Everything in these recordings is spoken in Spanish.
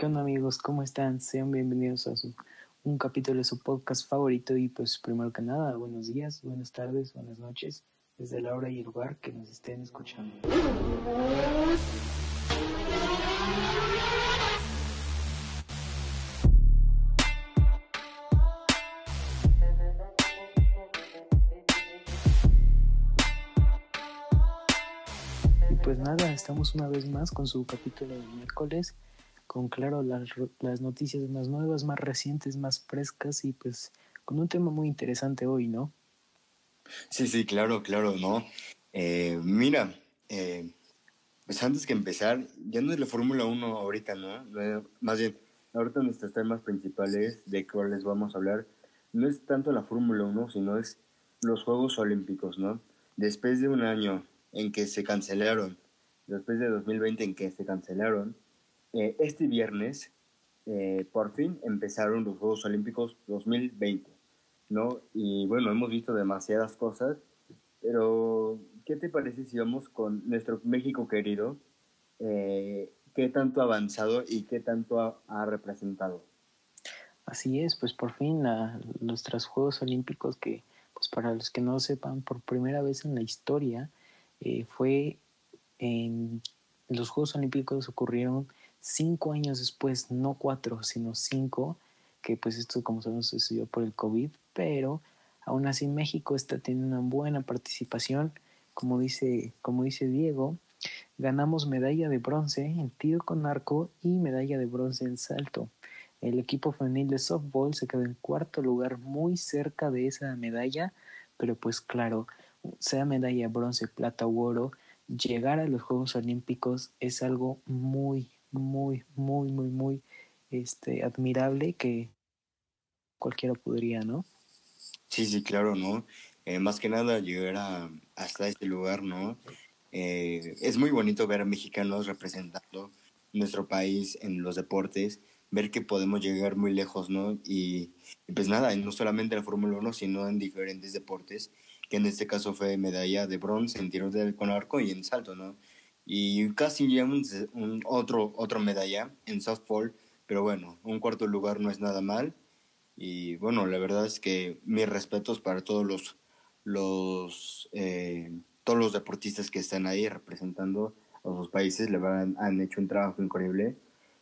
¿Qué onda amigos? ¿Cómo están? Sean bienvenidos a su, un capítulo de su podcast favorito y pues primero que nada, buenos días, buenas tardes, buenas noches, desde la hora y el lugar que nos estén escuchando. Y pues nada, estamos una vez más con su capítulo de miércoles con claro las, las noticias más nuevas, más recientes, más frescas y pues con un tema muy interesante hoy, ¿no? Sí, sí, claro, claro, ¿no? Eh, mira, eh, pues antes que empezar, ya no es la Fórmula 1 ahorita, ¿no? Más bien, ahorita nuestros temas principales de cuáles vamos a hablar no es tanto la Fórmula 1, sino es los Juegos Olímpicos, ¿no? Después de un año en que se cancelaron, después de 2020 en que se cancelaron, eh, este viernes, eh, por fin, empezaron los Juegos Olímpicos 2020, ¿no? Y bueno, hemos visto demasiadas cosas, pero ¿qué te parece si vamos con nuestro México querido? Eh, ¿Qué tanto ha avanzado y qué tanto ha, representado? Así es, pues por fin los nuestros Juegos Olímpicos que, pues para los que no sepan, por primera vez en la historia, fue en los Juegos Olímpicos ocurrieron cinco años después, no cuatro, sino cinco, que pues esto como sabemos sucedió por el COVID, pero aún así México está teniendo una buena participación, como dice, como dice Diego, ganamos medalla de bronce en tiro con arco y medalla de bronce en salto. El equipo femenil de softball se quedó en cuarto lugar muy cerca de esa medalla, pero pues claro, sea medalla bronce, plata u oro, llegar a los Juegos Olímpicos es algo muy, muy, muy, muy, muy este, admirable que cualquiera podría, ¿no? Sí, sí, claro, ¿no? Eh, más que nada llegar a, hasta este lugar, ¿no? Eh, es muy bonito ver a mexicanos representando nuestro país en los deportes, ver que podemos llegar muy lejos, ¿no? Y, pues nada, no solamente en la Fórmula 1, sino en diferentes deportes, que en este caso fue medalla de bronce en tiro con arco y en salto, ¿no? Y casi llevamos un otro, otro medalla en softball, pero bueno, un cuarto lugar no es nada mal. Y bueno, la verdad es que mis respetos para todos los, los, eh, todos los deportistas que están ahí representando a sus países, le han, han hecho un trabajo increíble.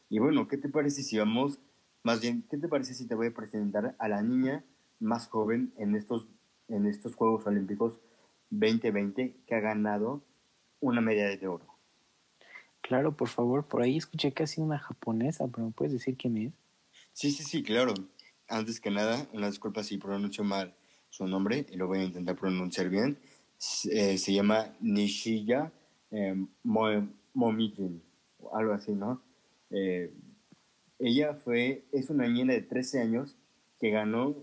Y bueno, ¿qué te parece si vamos, más bien, ¿qué te parece si te voy a presentar a la niña más joven en estos, en estos Juegos Olímpicos 2020 que ha ganado una medalla de oro? Claro, por favor, por ahí escuché casi una japonesa, pero ¿me puedes decir quién es? Sí, sí, sí, claro. Antes que nada, una disculpa si pronuncio mal su nombre y lo voy a intentar pronunciar bien. se eh, llama Nishiya eh, Momijin, o algo así, ¿no? Eh, ella fue, es una niña de 13 años que ganó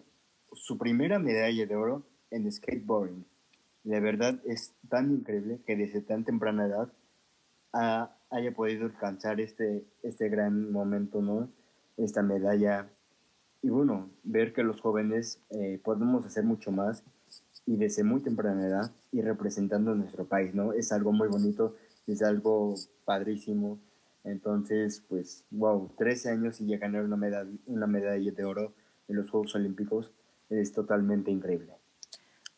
su primera medalla de oro en skateboarding. De verdad es tan increíble que desde tan temprana edad haya podido alcanzar este, este gran momento, ¿no? Esta medalla. Y bueno, ver que los jóvenes eh, podemos hacer mucho más y desde muy temprana edad y representando nuestro país, ¿no? Es algo muy bonito, es algo padrísimo. Entonces, pues, wow, 13 años y ya ganar una medalla, una medalla de oro en los Juegos Olímpicos es totalmente increíble.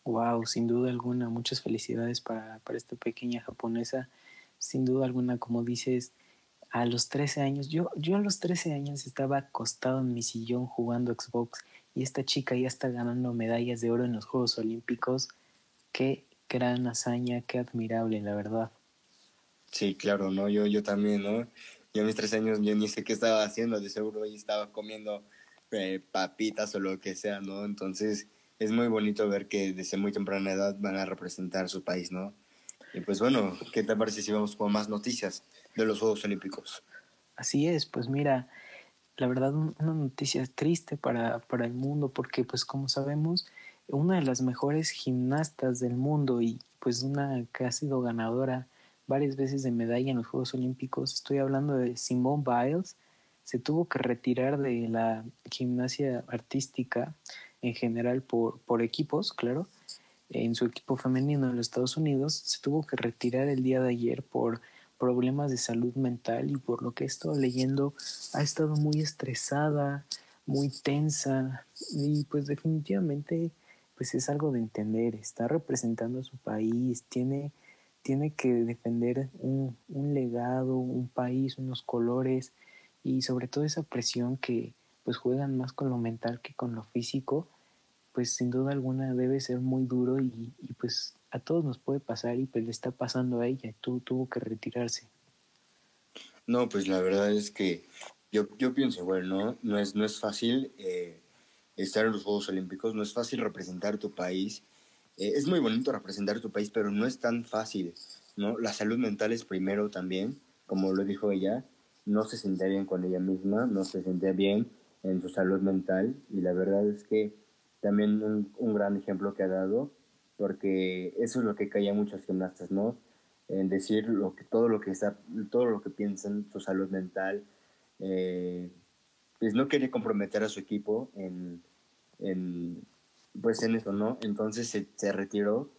Wow, sin duda alguna, muchas felicidades para, para esta pequeña japonesa sin duda alguna, como dices, a los 13 años, yo, yo a los 13 años estaba acostado en mi sillón jugando Xbox y esta chica ya está ganando medallas de oro en los Juegos Olímpicos. Qué gran hazaña, qué admirable, la verdad. Sí, claro, ¿no? Yo, yo también, ¿no? Yo a mis 13 años yo ni sé qué estaba haciendo, de seguro y estaba comiendo eh, papitas o lo que sea, ¿no? Entonces es muy bonito ver que desde muy temprana edad van a representar su país, ¿no? Y pues bueno, ¿qué te parece si vamos con más noticias de los Juegos Olímpicos? Así es, pues mira, la verdad una noticia triste para, para el mundo porque pues como sabemos, una de las mejores gimnastas del mundo y pues una que ha sido ganadora varias veces de medalla en los Juegos Olímpicos, estoy hablando de Simone Biles, se tuvo que retirar de la gimnasia artística en general por, por equipos, claro, en su equipo femenino en los Estados Unidos, se tuvo que retirar el día de ayer por problemas de salud mental y por lo que he estado leyendo ha estado muy estresada, muy tensa y pues definitivamente pues es algo de entender, está representando a su país, tiene, tiene que defender un, un legado, un país, unos colores y sobre todo esa presión que pues juegan más con lo mental que con lo físico, pues sin duda alguna debe ser muy duro y, pues a todos nos puede pasar y pues le está pasando a ella, tú tuvo que retirarse. No, pues la verdad es que yo, yo pienso, bueno, ¿no? No es, no es fácil eh, estar en los Juegos Olímpicos, no es fácil representar tu país. Eh, es muy bonito representar tu país, pero no es tan fácil, ¿no? La salud mental es primero también, como lo dijo ella, no se sentía bien con ella misma, no se sentía bien en su salud mental y la verdad es que también un, un gran ejemplo que ha dado, porque eso es lo que caía muchos gimnastas, ¿no? En decir lo que, todo lo que está, todo lo que piensan, su salud mental, eh, pues no quería comprometer a su equipo en, en pues en eso, ¿no? Entonces se, se, retiró,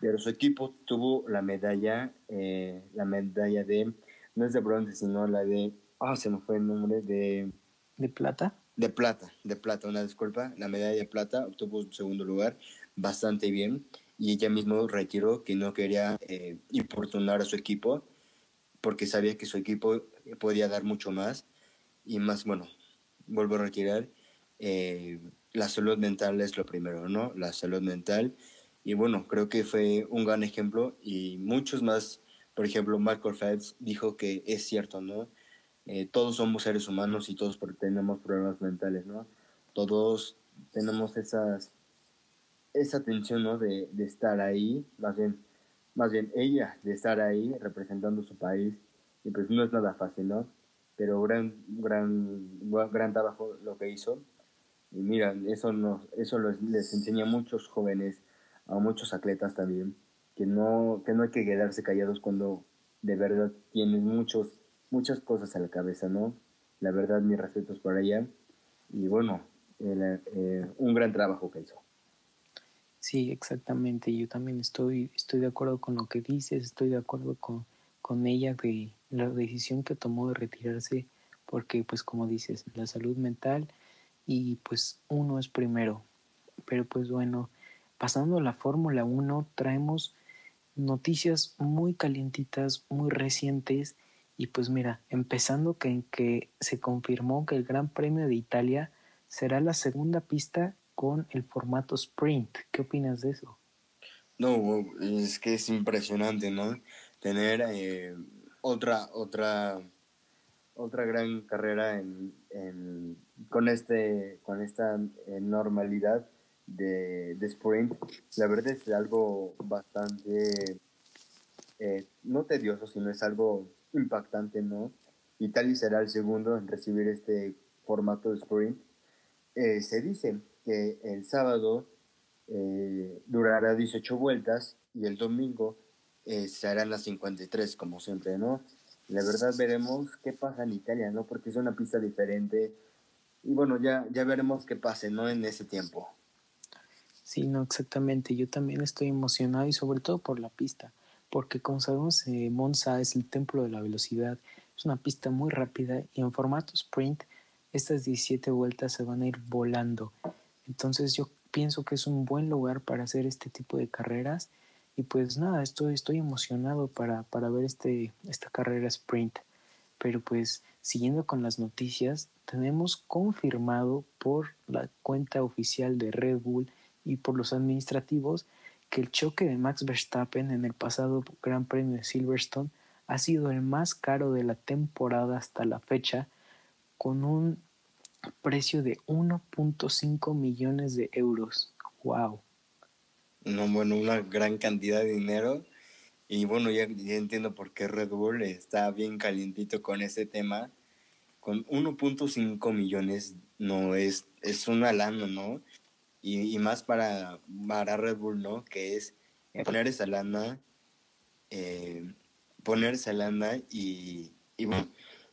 pero su equipo tuvo la medalla, eh, la medalla de, no es de bronce, sino la de, ah, oh, se me fue el nombre, de... ¿De plata? De plata, de plata, una disculpa, la medalla de plata, obtuvo un segundo lugar, bastante bien, y ella mismo retiró que no quería eh, importunar a su equipo, porque sabía que su equipo podía dar mucho más, y más, bueno, vuelvo a retirar, eh, la salud mental es lo primero, ¿no? La salud mental. Y bueno, creo que fue un gran ejemplo y muchos más, por ejemplo, Michael Phelps dijo que es cierto, ¿no? Eh, todos somos seres humanos y todos tenemos problemas mentales, ¿no? Todos tenemos esas, esa tensión, ¿no? De, de estar ahí, más bien, más bien ella, de estar ahí representando su país, y pues no es nada fácil, ¿no? pero gran, gran, gran trabajo lo que hizo. Y mira, eso, nos, eso les enseña a muchos jóvenes, a muchos atletas también, que no, que no hay que quedarse callados cuando de verdad tienes muchos, muchas cosas a la cabeza, ¿no? La verdad, mis respetos para ella. Y bueno, eh, un gran trabajo que. Sí, exactamente. Yo también estoy, estoy de acuerdo con lo que dices, estoy de acuerdo con, con ella de la decisión que tomó de retirarse porque pues como dices, la salud mental y pues uno es primero. Pero pues bueno, pasando a la Fórmula 1 traemos noticias muy calientitas, muy recientes y pues mira, empezando que, que se confirmó que el Gran Premio de Italia será la segunda pista con el formato sprint. ¿Qué opinas de eso? No, es que es impresionante, ¿no? tener eh, otra, otra, otra gran carrera en, en, con, este, con esta normalidad de, de, sprint. La verdad es algo bastante, eh, no tedioso, sino es algo impactante, ¿no? Italia será el segundo en recibir este formato de sprint. se dice que el sábado durará 18 vueltas y el domingo eh, serán las 53, como siempre, ¿no? La verdad veremos qué pasa en Italia, ¿no? Porque es una pista diferente. Y bueno, ya, ya veremos qué pase, ¿no? En ese tiempo. Sí, no, exactamente. Yo también estoy emocionado y sobre todo por la pista. Porque como sabemos, eh, Monza es el templo de la velocidad. Es una pista muy rápida y en formato sprint, estas 17 vueltas se van a ir volando. Entonces yo pienso que es un buen lugar para hacer este tipo de carreras y pues nada, estoy, estoy emocionado para, para ver este, esta carrera sprint. Pero pues siguiendo con las noticias, tenemos confirmado por la cuenta oficial de Red Bull y por los administrativos que el choque de Max Verstappen en el pasado Gran Premio de Silverstone ha sido el más caro de la temporada hasta la fecha, con un precio de 1.5 millones de euros. ¡Wow! no, bueno, una gran cantidad de dinero. Y bueno, ya, entiendo por qué Red Bull está bien calientito con ese tema. Con 1.5 millones no es, es una lana, ¿no? Y, y, más para, para Red Bull, ¿no? Que es poner esa lana, eh, poner esa lana y, y, bueno,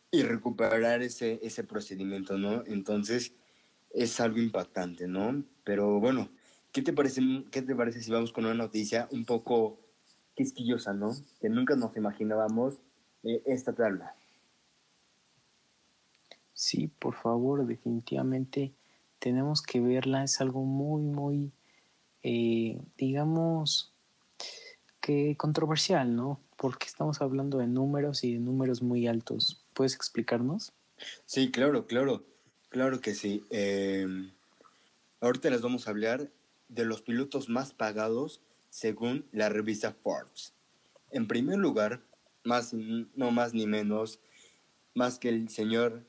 y recuperar ese, ese procedimiento, ¿no? Entonces es algo impactante, ¿no? Pero bueno, ¿Qué te parece, qué te parece si vamos con una noticia un poco quisquillosa, ¿no? Que nunca nos imaginábamos eh, esta tabla. Sí, por favor, definitivamente tenemos que verla. Es algo muy, muy, eh, digamos, que controversial, ¿no? Porque estamos hablando de números y de números muy altos. ¿Puedes explicarnos? Sí, claro, claro, claro que sí. Eh, ahorita les vamos a hablar de los pilotos más pagados según la revista Forbes. En primer lugar, más, no más ni menos, más que el señor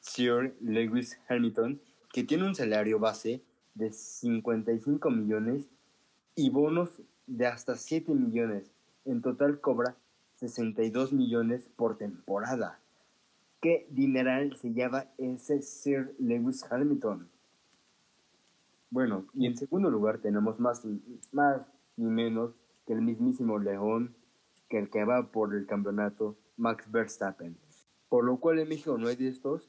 Sir Lewis Hamilton, que tiene un salario base de 55 millones y bonos de hasta 7 millones. En total cobra 62 millones por temporada. ¿Qué dineral se llama ese Sir Lewis Hamilton? Bueno, y en segundo lugar tenemos más, más ni menos que el mismísimo León, que el que va por el campeonato, Max Verstappen. Por lo cual en México no hay de estos,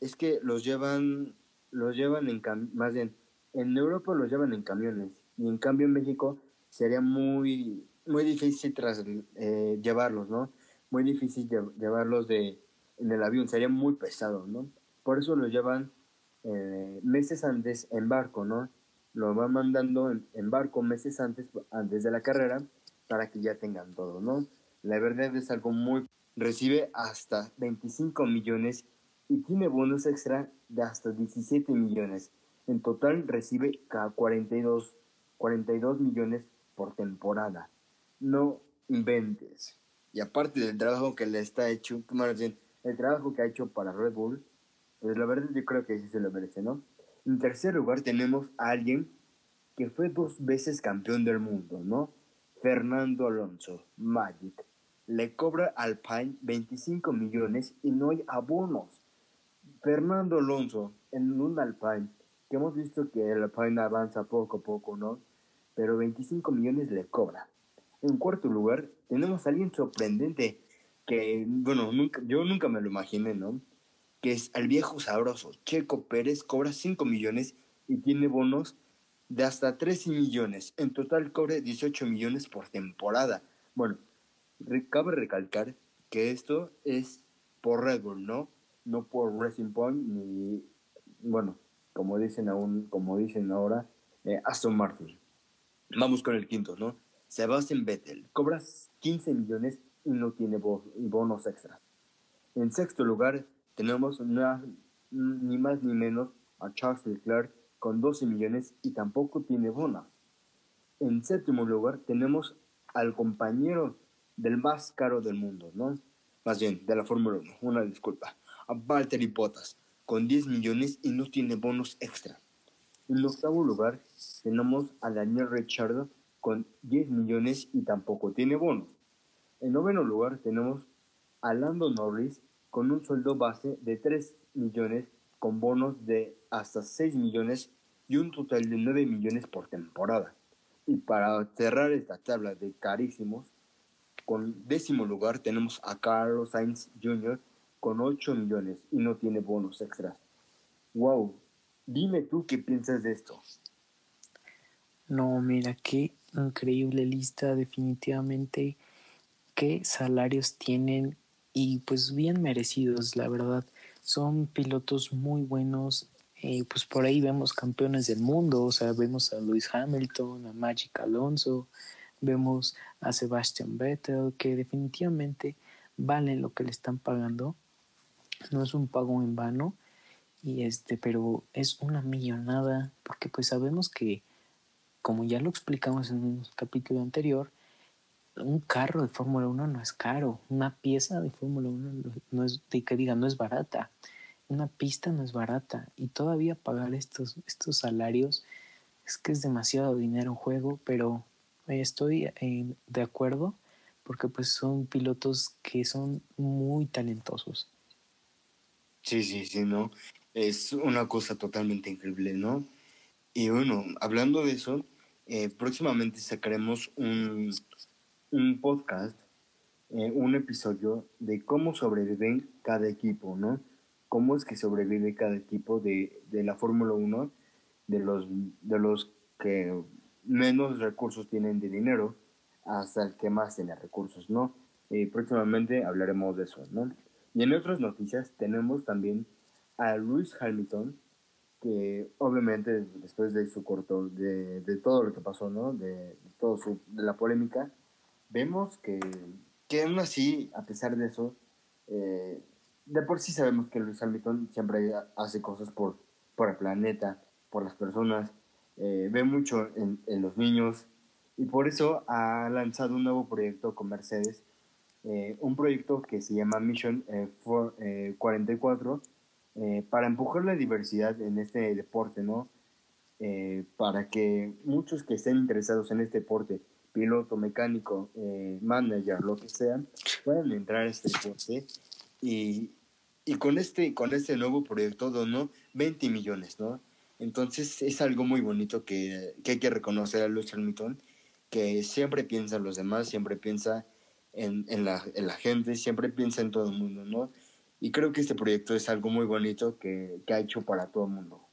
es que los llevan, los llevan en más bien, en Europa los llevan en camiones, y en cambio en México sería muy, muy difícil tras, eh, llevarlos, ¿no? Muy difícil llevarlos de, en el avión, sería muy pesado, ¿no? Por eso los llevan eh, meses antes en barco, ¿no? Lo van mandando en, barco meses antes, antes de la carrera para que ya tengan todo, ¿no? La verdad es algo muy... Recibe hasta 25 millones y tiene bonos extra de hasta 17 millones. En total recibe 42, 42 millones por temporada. No inventes. Y aparte del trabajo que le está hecho, el trabajo que ha hecho para Red Bull, pues la verdad yo creo que sí se lo merece, ¿no? En tercer lugar tenemos a alguien que fue dos veces campeón del mundo, ¿no? Fernando Alonso, Magic. Le cobra al Alpine 25 millones y no hay abonos. Fernando Alonso en un Alpine, que hemos visto que el Alpine avanza poco a poco, ¿no? Pero 25 millones le cobra. En cuarto lugar, tenemos a alguien sorprendente que, bueno, nunca, yo nunca me lo imaginé, ¿no? que es al viejo sabroso. Checo Pérez cobra 5 millones y tiene bonos de hasta 13 millones. En total cobre 18 millones por temporada. Bueno, cabe recalcar que esto es por Red Bull, ¿no? No por Racing Point ni, bueno, como dicen aún, como dicen ahora, eh, Aston Martin. Vamos con el quinto, ¿no? Sebastian Vettel cobra 15 millones y no tiene bonos extras. En sexto lugar, tenemos ni más ni menos a Charles Leclerc con 12 millones y tampoco tiene bonos. En séptimo lugar tenemos al compañero del más caro del mundo, ¿no? Más bien, de la Fórmula 1, una disculpa. A Valtteri Bottas con 10 millones y no tiene bonos extra. En octavo lugar tenemos a Daniel Ricciardo con 10 millones y tampoco tiene bonos. En noveno lugar tenemos a Lando Norris con un sueldo base de 3 millones con bonos de hasta 6 millones y un total de 9 millones por temporada. Y para cerrar esta tabla de carísimos, con décimo lugar tenemos a Carlos Sainz Jr. con 8 millones y no tiene bonos extras. ¡Wow! Dime tú qué piensas de esto. No, mira, qué increíble lista, definitivamente. ¿Qué salarios tienen y pues bien merecidos, la verdad. Son pilotos muy buenos. Eh, pues por ahí vemos campeones del mundo, o sea, vemos a Lewis Hamilton, a Magic Alonso, vemos a Sebastian Vettel, que definitivamente valen lo que le están pagando. No es un pago en vano, y este, pero es una millonada, porque pues sabemos que, como ya lo explicamos en un capítulo anterior, un carro de Fórmula 1 no es caro, una pieza de Fórmula 1 no es, de que diga, no es barata, una pista no es barata y todavía pagar estos, estos salarios es que es demasiado dinero en juego, pero estoy eh, de acuerdo porque pues son pilotos que son muy talentosos. Sí, sí, sí, ¿no? Es una cosa totalmente increíble, ¿no? Y bueno, hablando de eso, eh, próximamente sacaremos un, un podcast, eh, un episodio de cómo sobreviven cada equipo, ¿no? Cómo es que sobrevive cada equipo de, de la Fórmula 1, de los, de los que menos recursos tienen de dinero hasta el que más tiene recursos, ¿no? Eh, próximamente hablaremos de eso, ¿no? Y en otras noticias tenemos también a Lewis Hamilton, que obviamente después de su corto, de, de todo lo que pasó, ¿no? De, todo su, de la polémica, vemos que, que aún así, a pesar de eso, eh, de por sí sabemos que Lewis Hamilton siempre hace cosas por, por el planeta, por las personas, eh, ve mucho en, en, los niños y por eso ha lanzado un nuevo proyecto con Mercedes, eh, un proyecto que se llama Mission 44 para empujar la diversidad en este deporte, ¿no? para que muchos que estén interesados en este deporte, piloto, mecánico, manager, lo que sea, puedan entrar a este deporte y, y con este, con este nuevo proyecto donó 20 millones, ¿no? Entonces es algo muy bonito que, que hay que reconocer a Luz Hamilton, que siempre piensa en los demás, siempre piensa en, en, la, en, la, gente, siempre piensa en todo el mundo, ¿no? Y creo que este proyecto es algo muy bonito que, que ha hecho para todo el mundo.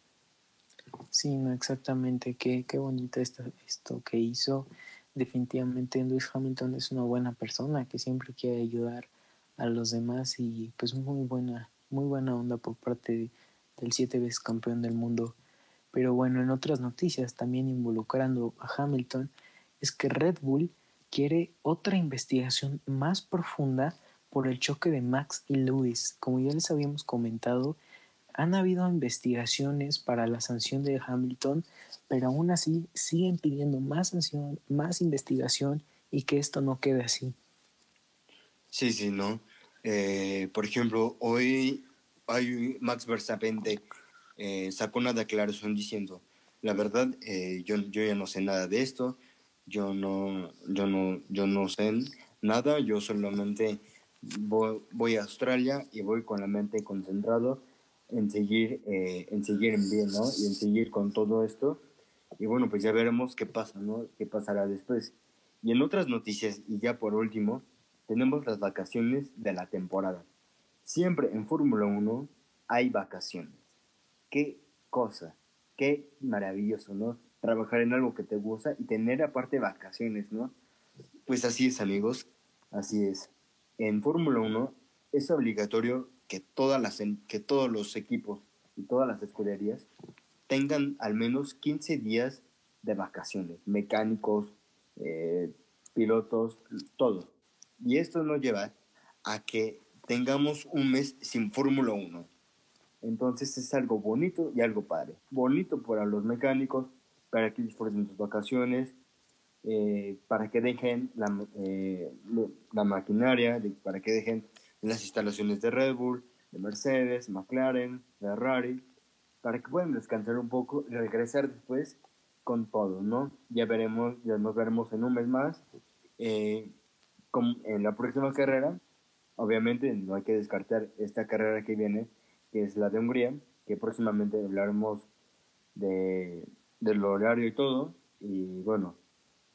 Sí, no, exactamente. Qué, qué bonito esto, esto que hizo. Definitivamente Lewis Hamilton es una buena persona que siempre quiere ayudar a los demás y pues muy buena, muy buena onda por parte del siete veces campeón del mundo. Pero bueno, en otras noticias, también involucrando a Hamilton, es que Red Bull quiere otra investigación más profunda por el choque de Max y Lewis. Como ya les habíamos comentado, han habido investigaciones para la sanción de Hamilton, pero aún así siguen pidiendo más sanción, más investigación y que esto no quede así. Sí, sí, ¿no? Eh, por ejemplo, hoy hay Max Verstappen eh, sacó una declaración diciendo, la verdad, eh, yo, yo ya no sé nada de esto, yo no, yo no, yo no sé nada, yo solamente voy, voy, a Australia y voy con la mente concentrado en seguir, en seguir en bien, ¿no? Y en seguir con todo esto. Y bueno, pues ya veremos qué pasa, ¿no? ¿Qué pasará después? Y en otras noticias, y ya por último, tenemos las vacaciones de la temporada. Siempre en Fórmula 1 hay vacaciones. Qué cosa, qué maravilloso, ¿no? Trabajar en algo que te gusta y tener aparte vacaciones, ¿no? Pues así es, amigos, así es. En Fórmula 1 es obligatorio que, todas las, que todos los equipos y todas las escuderías tengan al menos 15 días de vacaciones, mecánicos, eh, pilotos, todo. Y esto nos lleva a que tengamos un mes sin Fórmula 1. Entonces es algo bonito y algo padre. Bonito para los mecánicos, para que disfruten sus vacaciones, eh, para que dejen la, eh, la maquinaria, para que dejen las instalaciones de Red Bull, de Mercedes, McLaren, Ferrari, para que puedan descansar un poco y regresar después con todo, ¿no? Ya veremos, ya nos veremos en un mes más. Eh, en la próxima carrera, obviamente no hay que descartar esta carrera que viene, que es la de Hungría, que próximamente hablaremos de, del horario y todo. Y bueno,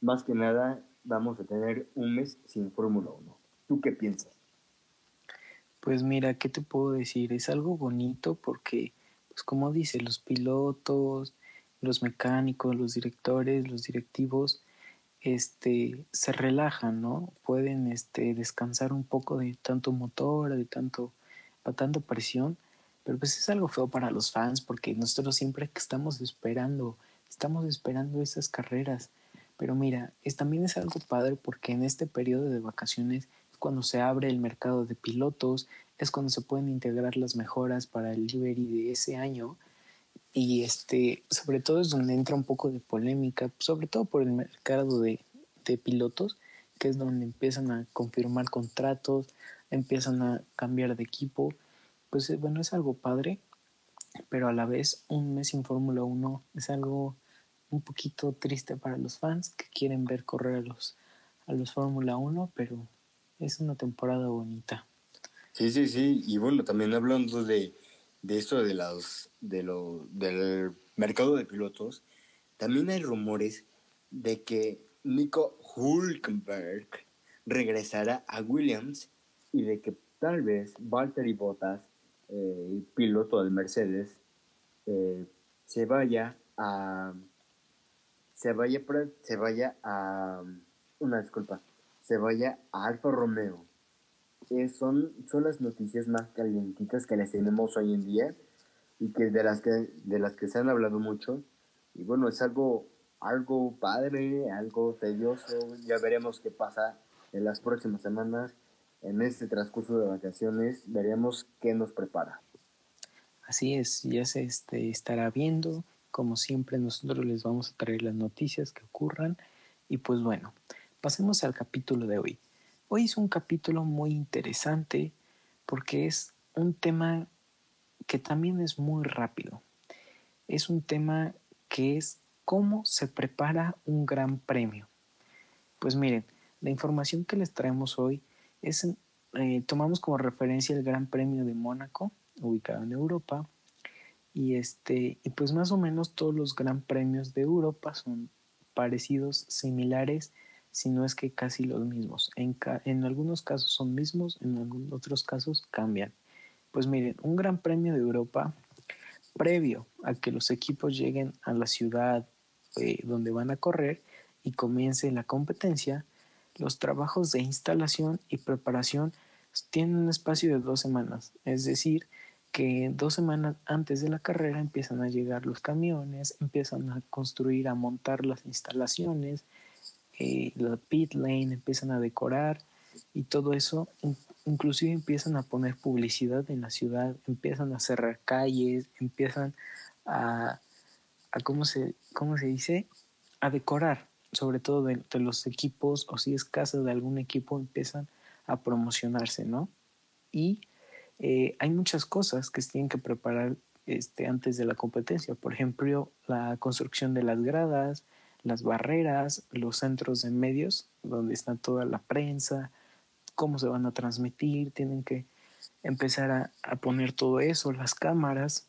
más que nada vamos a tener un mes sin Fórmula 1. ¿Tú qué piensas? Pues mira, ¿qué te puedo decir? Es algo bonito porque, pues como dice, los pilotos, los mecánicos, los directores, los directivos, este, se relajan, ¿no? Pueden este, descansar un poco de tanto motor, de tanto, de tanta presión, pero pues es algo feo para los fans porque nosotros siempre que estamos esperando, estamos esperando esas carreras. Pero mira, es, también es algo padre porque en este periodo de vacaciones es cuando se abre el mercado de pilotos, es cuando se pueden integrar las mejoras para el livery de ese año y este, sobre todo es donde entra un poco de polémica, sobre todo por el mercado de, de pilotos, que es donde empiezan a confirmar contratos, empiezan a cambiar de equipo. Pues eh, bueno, es algo padre, pero a la vez un mes sin Fórmula 1 es algo un poquito triste para los fans que quieren ver correr a los, a los Fórmula 1, pero es una temporada bonita. Sí, sí, sí, y bueno, también hablando de, de esto de los, de lo, del mercado de pilotos, también hay rumores de que Nico Hulkenberg regresará a Williams y de que tal vez Valtteri Bottas, eh, piloto del Mercedes, eh, se vaya a se vaya se vaya a una disculpa se vaya a Alfa Romeo son, son las noticias más calientitas que les tenemos hoy en día y que de las que de las que se han hablado mucho. Y bueno es algo algo padre algo tedioso ya veremos qué pasa en las próximas semanas en este transcurso de vacaciones veremos qué nos prepara así es ya se este, estará viendo como siempre nosotros les vamos a traer las noticias que ocurran y pues bueno pasemos al capítulo de hoy hoy es un capítulo muy interesante porque es un tema que también es muy rápido. Es un tema que es cómo se prepara un gran premio. Pues miren, la información que les traemos hoy es, eh, tomamos como referencia el Gran Premio de Mónaco, ubicado en Europa, y este, y pues más o menos todos los Gran Premios de Europa son parecidos, similares, si no es que casi los mismos. En, en algunos casos son mismos, en otros casos cambian. Pues miren, un gran premio de Europa, previo a que los equipos lleguen a la ciudad eh, donde van a correr y comience la competencia, los trabajos de instalación y preparación tienen un espacio de dos semanas. Es decir, que dos semanas antes de la carrera empiezan a llegar los camiones, empiezan a construir, a montar las instalaciones, eh, la pit lane, empiezan a decorar y todo eso inclusive empiezan a poner publicidad en la ciudad, empiezan a cerrar calles, empiezan a, a ¿cómo, se, ¿cómo se dice? A decorar, sobre todo de, los equipos, o si es casa de algún equipo, empiezan a promocionarse, ¿no? Y eh, hay muchas cosas que se tienen que preparar este, antes de la competencia, por ejemplo, la construcción de las gradas, las barreras, los centros de medios, donde está toda la prensa, cómo se van a transmitir, tienen que empezar a, poner todo eso, las cámaras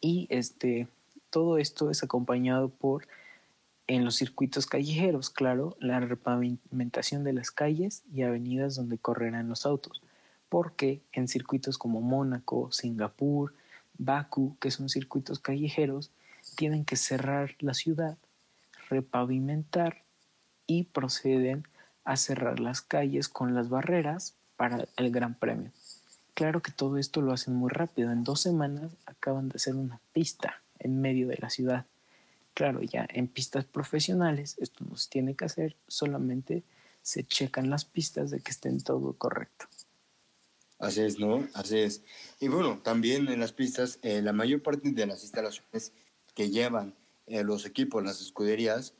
y este, todo esto es acompañado por en los circuitos callejeros, claro, la repavimentación de las calles y avenidas donde correrán los autos, porque en circuitos como Mónaco, Singapur, Bakú, que son circuitos callejeros, tienen que cerrar la ciudad, repavimentar y proceden a cerrar las calles con las barreras para el Gran Premio. Claro que todo esto lo hacen muy rápido. En dos semanas acaban de hacer una pista en medio de la ciudad. Claro, ya en pistas profesionales esto no se tiene que hacer, solamente se checan las pistas de que estén todo correcto. Así es, ¿no? Así es. Y bueno, también en las pistas, eh, la mayor parte de las instalaciones que llevan eh, los equipos, las escuderías,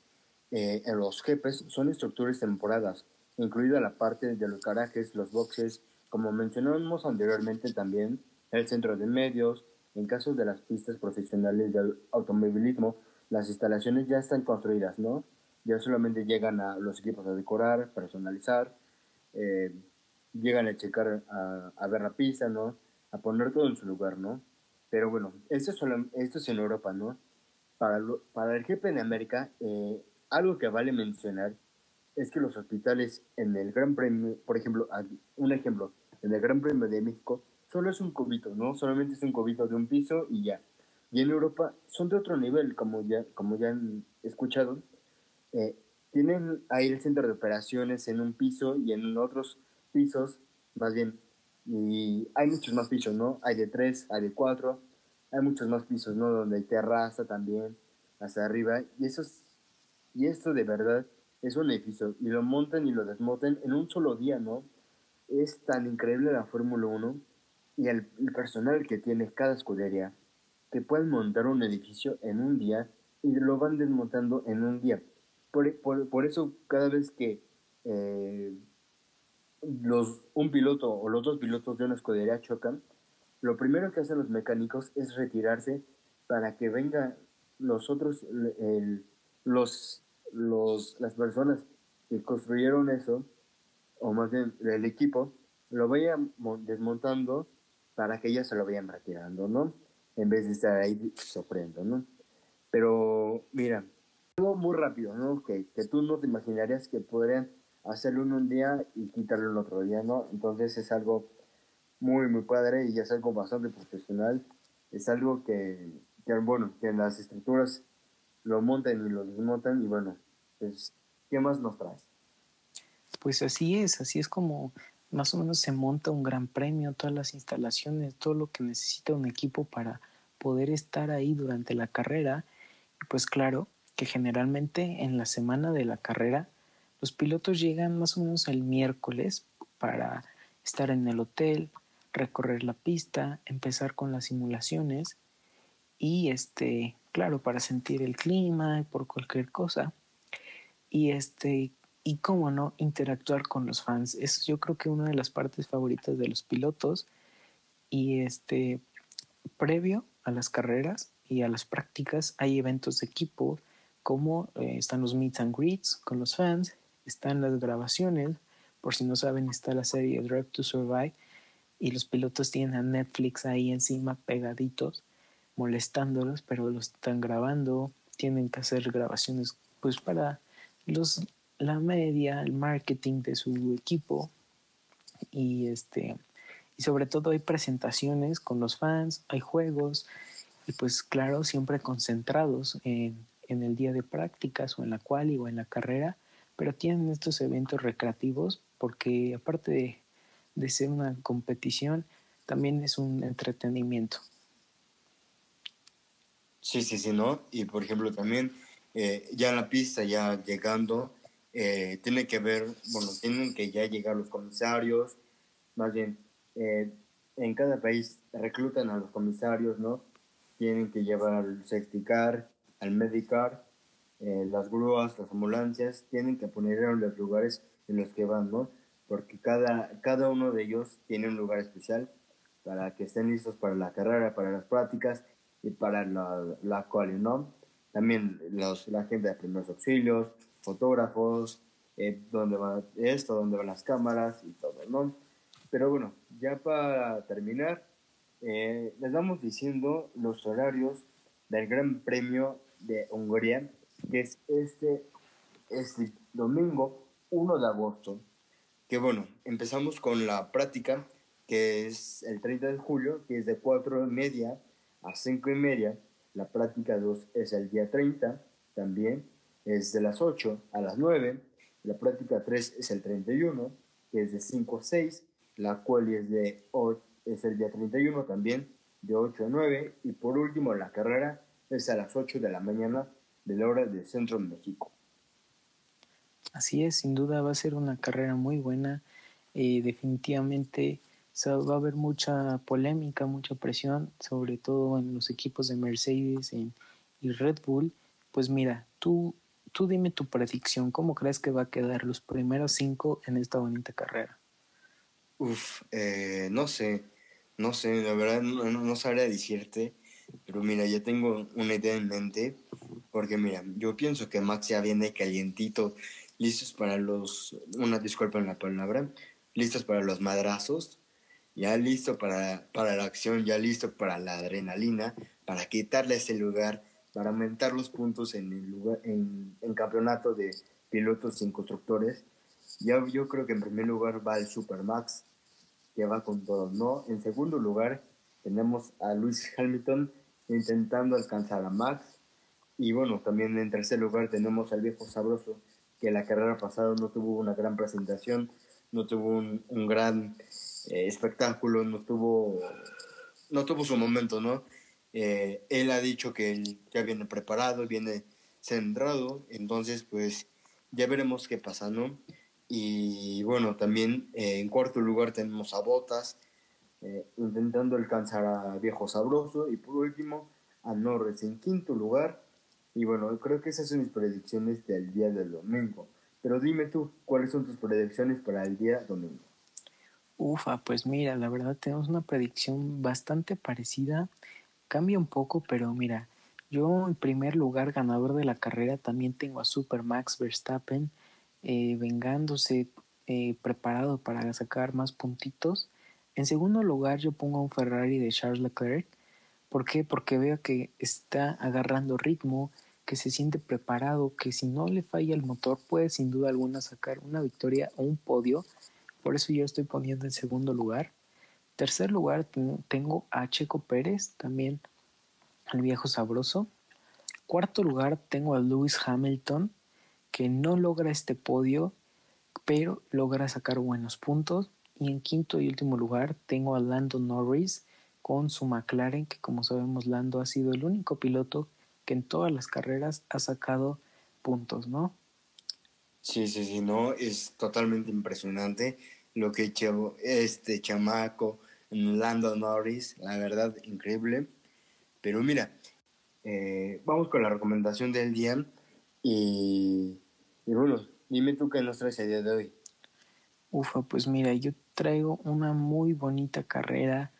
eh, los jefes son estructuras temporadas, incluida la parte de los garajes, los boxes, como mencionamos anteriormente también, el centro de medios, en caso de las pistas profesionales de automovilismo, las instalaciones ya están construidas, ¿no? Ya solamente llegan a los equipos a decorar, personalizar, eh, llegan a checar, a, ver la pista, ¿no? A poner todo en su lugar, ¿no? Pero bueno, esto es, esto es en Europa, ¿no? Para, para el GP en América, eh, algo que vale mencionar es que los hospitales en el Gran Premio, por ejemplo, un ejemplo, en el Gran Premio de México, solo es un cubito, ¿no? Solamente es un cubito de un piso y ya. Y en Europa son de otro nivel, como ya, como ya han escuchado. Eh, tienen ahí el centro de operaciones en un piso y en otros pisos, más bien. Y hay muchos más pisos, ¿no? Hay de tres, hay de cuatro, hay muchos más pisos, ¿no? Donde hay terraza también, hasta arriba. Y esos y esto de verdad es un edificio y lo montan y lo desmontan en un solo día, ¿no? Es tan increíble la Fórmula 1 y el, personal que tiene cada escudería que pueden montar un edificio en un día y lo van desmontando en un día. Por, eso cada vez que eh, los, un piloto o los dos pilotos de una escudería chocan, lo primero que hacen los mecánicos es retirarse para que vengan los otros, el, los los, las personas que construyeron eso, o más bien el equipo, lo vayan desmontando para que ellos se lo vayan retirando, ¿no? En vez de estar ahí sufriendo, ¿no? Pero mira, algo muy rápido, ¿no? Que, que tú no te imaginarías que podrían hacerlo en un día y quitarlo en otro día, ¿no? Entonces es algo muy, muy padre y es algo bastante profesional. Es algo que, que bueno, que las estructuras lo montan y lo desmontan y bueno, pues, ¿qué más nos traes? Pues así es, así es como más o menos se monta un gran premio, todas las instalaciones, todo lo que necesita un equipo para poder estar ahí durante la carrera. Y pues claro, que generalmente en la semana de la carrera los pilotos llegan más o menos el miércoles para estar en el hotel, recorrer la pista, empezar con las simulaciones y este, claro, para sentir el clima y por cualquier cosa. Y este, y cómo no, interactuar con los fans. Es yo creo que una de las partes favoritas de los pilotos. Y este, previo a las carreras y a las prácticas hay eventos de equipo como eh, están los meet and greets con los fans, están las grabaciones, por si no saben está la serie Drive to Survive y los pilotos tienen a Netflix ahí encima pegaditos molestándolos, pero los están grabando, tienen que hacer grabaciones pues para los la media, el marketing de su equipo y este y sobre todo hay presentaciones con los fans, hay juegos y pues claro, siempre concentrados en, en el día de prácticas o en la quali o en la carrera, pero tienen estos eventos recreativos porque aparte de, de ser una competición, también es un entretenimiento. Sí, sí, sí, ¿no? Y por ejemplo también eh, ya en la pista, ya llegando, eh, tiene que ver, bueno, tienen que ya llegar los comisarios, más bien, eh, en cada país reclutan a los comisarios, ¿no? Tienen que llevar al safety car, al medicar, eh, las grúas, las ambulancias, tienen que poner en los lugares en los que van, ¿no? Porque cada, cada uno de ellos tiene un lugar especial para que estén listos para la carrera, para las prácticas y para la, la cual, ¿no? También los, la gente de primeros auxilios, fotógrafos, eh, dónde va esto, dónde van las cámaras y todo, ¿no? Pero bueno, ya para terminar, eh, les vamos diciendo los horarios del Gran Premio de Hungría, que es este, este domingo 1 de agosto. Que bueno, empezamos con la práctica, que es el 30 de julio, que es de 4 y media a 5 y media. La práctica 2 es el día 30 también es de las 8 a las 9, la práctica 3 es el 31, que es de 5 a 6, la cual es, de, es el día 31 también, de 8 a 9, y por último la carrera es a las 8 de la mañana de la hora del centro de México. Así es, sin duda va a ser una carrera muy buena. y definitivamente va a haber mucha polémica, mucha presión, sobre todo en los equipos de Mercedes y Red Bull. Pues mira, tú tú dime tu predicción, ¿cómo crees que va a quedar los primeros cinco en esta bonita carrera? Uf, eh, no sé, no sé, la verdad no, no, sabría decirte, pero mira, ya tengo una idea en mente, porque mira, yo pienso que Max ya viene calientito, listos para los, una disculpa en la palabra, listos para los madrazos, ya listo para, para la acción, ya listo para la adrenalina, para quitarle ese lugar para aumentar los puntos en el en, campeonato de pilotos sin constructores. Ya, yo creo que en primer lugar va el Supermax, que va con todo, ¿no? En segundo lugar tenemos a Luis Hamilton intentando alcanzar a Max. Y bueno, también en tercer lugar tenemos al viejo sabroso, que la carrera pasada no tuvo una gran presentación, no tuvo un, un gran eh, espectáculo, no tuvo, no tuvo su momento, ¿no? Eh, él ha dicho que él ya viene preparado, viene centrado, entonces pues ya veremos qué pasa, ¿no? Y bueno, también eh, en cuarto lugar tenemos a Botas, eh, intentando alcanzar a Viejo Sabroso, y por último a Norris en quinto lugar. Y bueno, creo que esas son mis predicciones del día del domingo. Pero dime tú, ¿cuáles son tus predicciones para el día domingo? Ufa, pues mira, la verdad tenemos una predicción bastante parecida Cambia un poco, pero mira, yo en primer lugar ganador de la carrera también tengo a Super Max Verstappen eh, vengándose, eh, preparado para sacar más puntitos. En segundo lugar yo pongo a un Ferrari de Charles Leclerc. ¿Por qué? Porque veo que está agarrando ritmo, que se siente preparado, que si no le falla el motor puede sin duda alguna sacar una victoria o un podio. Por eso yo estoy poniendo en segundo lugar. Tercer lugar tengo a Checo Pérez, también el viejo sabroso. Cuarto lugar tengo a Lewis Hamilton, que no logra este podio, pero logra sacar buenos puntos. Y en quinto y último lugar tengo a Lando Norris con su McLaren, que como sabemos Lando ha sido el único piloto que en todas las carreras ha sacado puntos, ¿no? Sí, sí, sí, no, es totalmente impresionante lo que hecho este chamaco Lando Norris, la verdad, increíble. Pero mira, eh, vamos con la recomendación del día y, y bueno, dime tú qué nos traes el día de hoy. Ufa, pues mira, yo traigo una muy bonita carrera.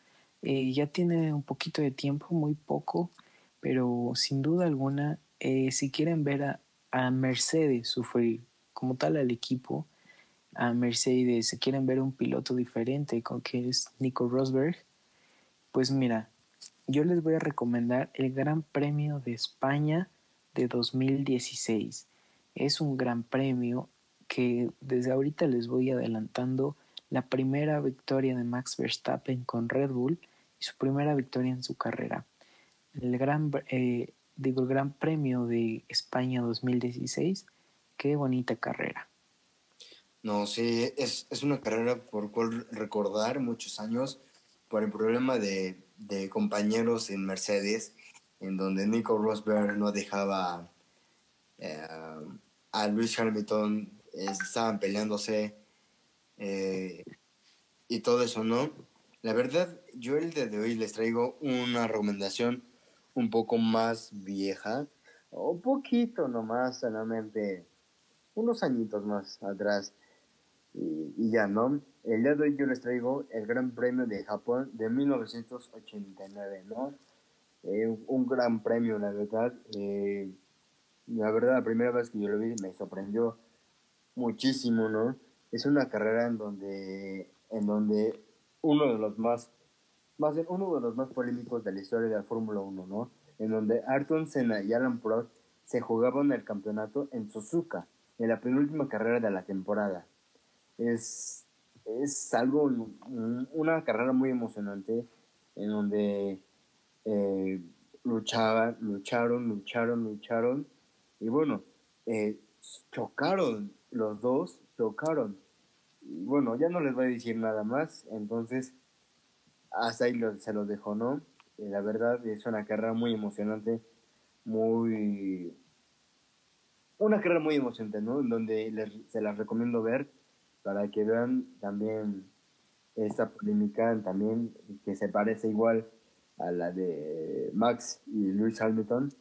Eh, ya tiene un poquito de tiempo, muy poco, pero sin duda alguna, eh, si quieren ver a, a, Mercedes sufrir como tal al equipo, a Mercedes, si quieren ver un piloto diferente, con que es Nico Rosberg, pues mira, yo les voy a recomendar el Gran Premio de España de 2016. Es un gran premio que desde ahorita les voy adelantando la primera victoria de Max Verstappen con Red Bull y su primera victoria en su carrera. El gran, eh, digo, el Gran Premio de España 2016, qué bonita carrera. No, sí, es, es una carrera por cual recordar muchos años por el problema de, de compañeros en Mercedes, en donde Nico Rosberg no dejaba eh, a Luis Hamilton estaban peleándose eh, y todo eso, ¿no? La verdad, yo el día de hoy les traigo una recomendación un poco más vieja, un poquito nomás, solamente unos añitos más atrás. Y, ya, ¿no? El día de hoy yo les traigo el Gran Premio de Japón de 1989, ¿no? Eh, un gran premio, la verdad. Eh, la verdad, la primera vez que yo lo vi me sorprendió muchísimo, ¿no? Es una carrera en donde, en donde uno de los más, más bien uno de los más polémicos de la historia de la Fórmula 1, ¿no? En donde Ayrton Senna y Alan Prost se jugaban el campeonato en Suzuka, en la penúltima carrera de la temporada. Es, es algo, una carrera muy emocionante, en donde eh, luchaban, lucharon, lucharon, lucharon, y bueno, eh, chocaron los dos tocaron. Y bueno, ya no les voy a decir nada más, entonces hasta ahí se los dejo, ¿no? Eh, la verdad es una carrera muy emocionante, muy... Una carrera muy emocionante, ¿no? En donde se las recomiendo ver para que vean también esta polémica también que se parece igual a la de Max y Luis Hamilton,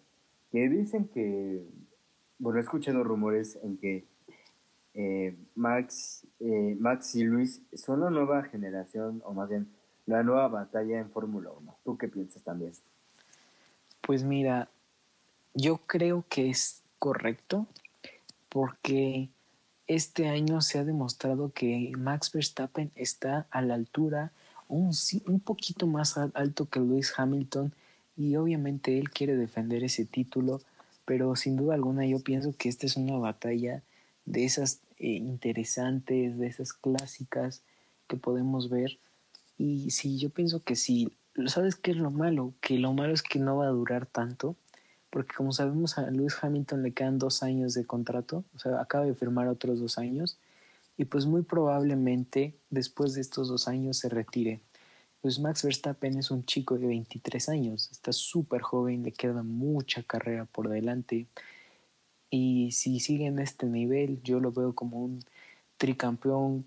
que dicen que, bueno, he escuchado rumores en que eh, Max, eh, Max y Luis son la nueva generación, o más bien la nueva batalla en Fórmula 1. ¿Tú qué piensas también? Pues mira, yo creo que es correcto porque este año se ha demostrado que Max Verstappen está a la altura, un, poquito más alto que Luis Hamilton y obviamente él quiere defender ese título, pero sin duda alguna yo pienso que esta es una batalla de esas eh, interesantes, de esas clásicas que podemos ver. Y sí, yo pienso que sí, ¿sabes qué es lo malo? Que lo malo es que no va a durar tanto, porque como sabemos a Lewis Hamilton le quedan dos años de contrato, o sea, acaba de firmar otros dos años, y pues muy probablemente después de estos dos años se retire. Pues Max Verstappen es un chico de 23 años, está súper joven, le queda mucha carrera por delante y si sigue en este nivel, yo lo veo como un tricampeón,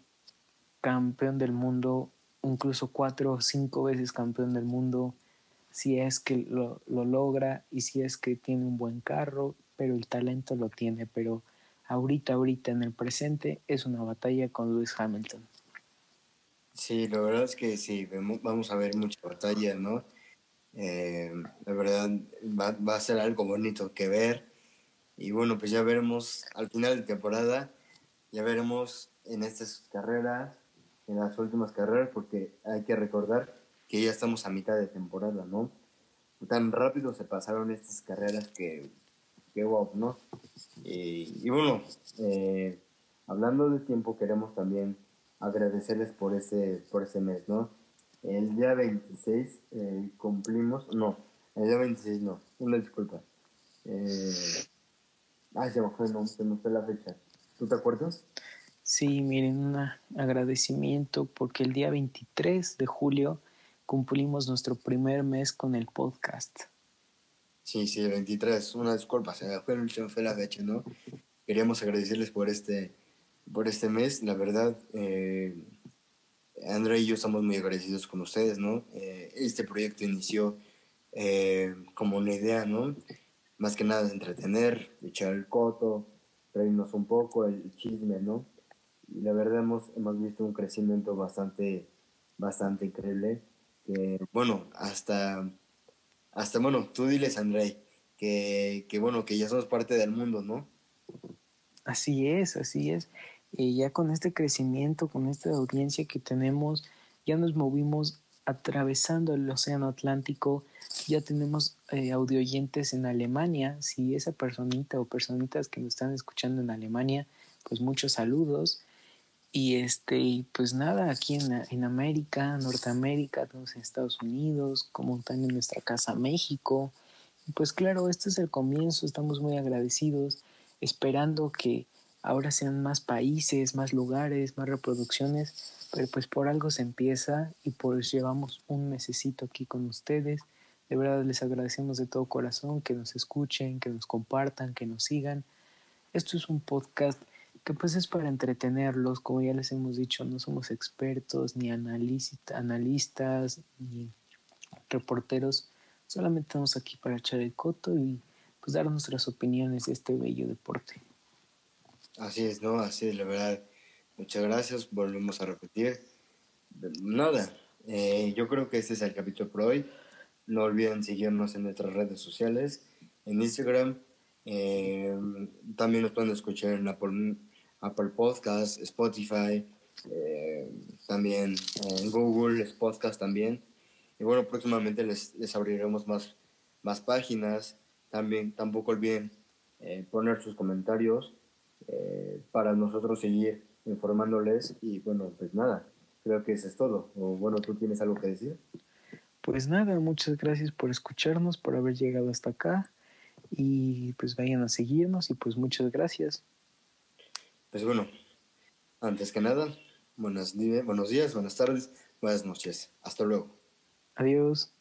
campeón del mundo, incluso cuatro o cinco veces campeón del mundo, si es que lo, lo logra y si es que tiene un buen carro, pero el talento lo tiene, pero ahorita, ahorita en el presente es una batalla con Lewis Hamilton. Sí, la verdad es que sí, vamos a ver mucha batalla, ¿no? Eh, la verdad va, va, a ser algo bonito que ver. Y bueno, pues ya veremos al final de temporada, ya veremos en estas carreras, en las últimas carreras, porque hay que recordar que ya estamos a mitad de temporada, ¿no? Tan rápido se pasaron estas carreras que, que wow, ¿no? Y, bueno, eh, hablando de tiempo, queremos también agradecerles por ese, por ese mes, ¿no? El día 26 eh, cumplimos, no, el día 26 no, una disculpa. Eh, Ay, se me fue, no, se me fue la fecha. ¿Tú te acuerdas? Sí, miren, un agradecimiento porque el día 23 de julio cumplimos nuestro primer mes con el podcast. Sí, sí, el 23, una disculpa, se fue, fue la fecha, ¿no? Queríamos agradecerles por este, por este mes, la verdad, eh, André y yo estamos muy agradecidos con ustedes, ¿no? Eh, este proyecto inició eh, como una idea, ¿no? Más que nada de entretener, echar el coto, reírnos un poco, el chisme, ¿no? y la verdad hemos, hemos visto un crecimiento bastante, bastante increíble. Bueno, hasta, hasta, bueno, tú diles, André, que, que, bueno, que ya somos parte del mundo, ¿no? Así es, así es. Y ya con este crecimiento, con esta audiencia que tenemos, ya nos movimos atravesando el Océano Atlántico, ya tenemos eh, audio oyentes en Alemania. Si esa personita o personitas que nos están escuchando en Alemania, pues muchos saludos. Y este, pues nada, aquí en, en América, Norteamérica, todos en Estados Unidos, como están en nuestra casa México. pues claro, este es el comienzo, estamos muy agradecidos, esperando que ahora sean más países, más lugares, más reproducciones, pero pues por algo se empieza y pues llevamos un mesecito aquí con ustedes. De verdad les agradecemos de todo corazón que nos escuchen, que nos compartan, que nos sigan. Esto es un podcast que pues es para entretenerlos, como ya les hemos dicho, no somos expertos, ni analistas, ni reporteros, solamente estamos aquí para echar el coto y pues dar nuestras opiniones de este bello deporte. Así es, ¿no? Así es, la verdad. Muchas gracias, volvemos a repetir. Nada, eh, yo creo que este es el capítulo por hoy. No olviden seguirnos en nuestras redes sociales, en Instagram. Eh, también nos pueden escuchar en Apple, Apple Podcast, Spotify, eh, también en Google Podcast también. Y bueno, próximamente les, les abriremos más, más páginas. También tampoco olviden eh, poner sus comentarios eh, para nosotros seguir informándoles. Y bueno, pues nada, creo que eso es todo. O bueno, ¿tú tienes algo que decir? Pues nada, muchas gracias por escucharnos, por haber llegado hasta acá. Y pues vayan a seguirnos y pues muchas gracias. Pues bueno, antes que nada, buenos días, buenas tardes, buenas noches. Hasta luego. Adiós.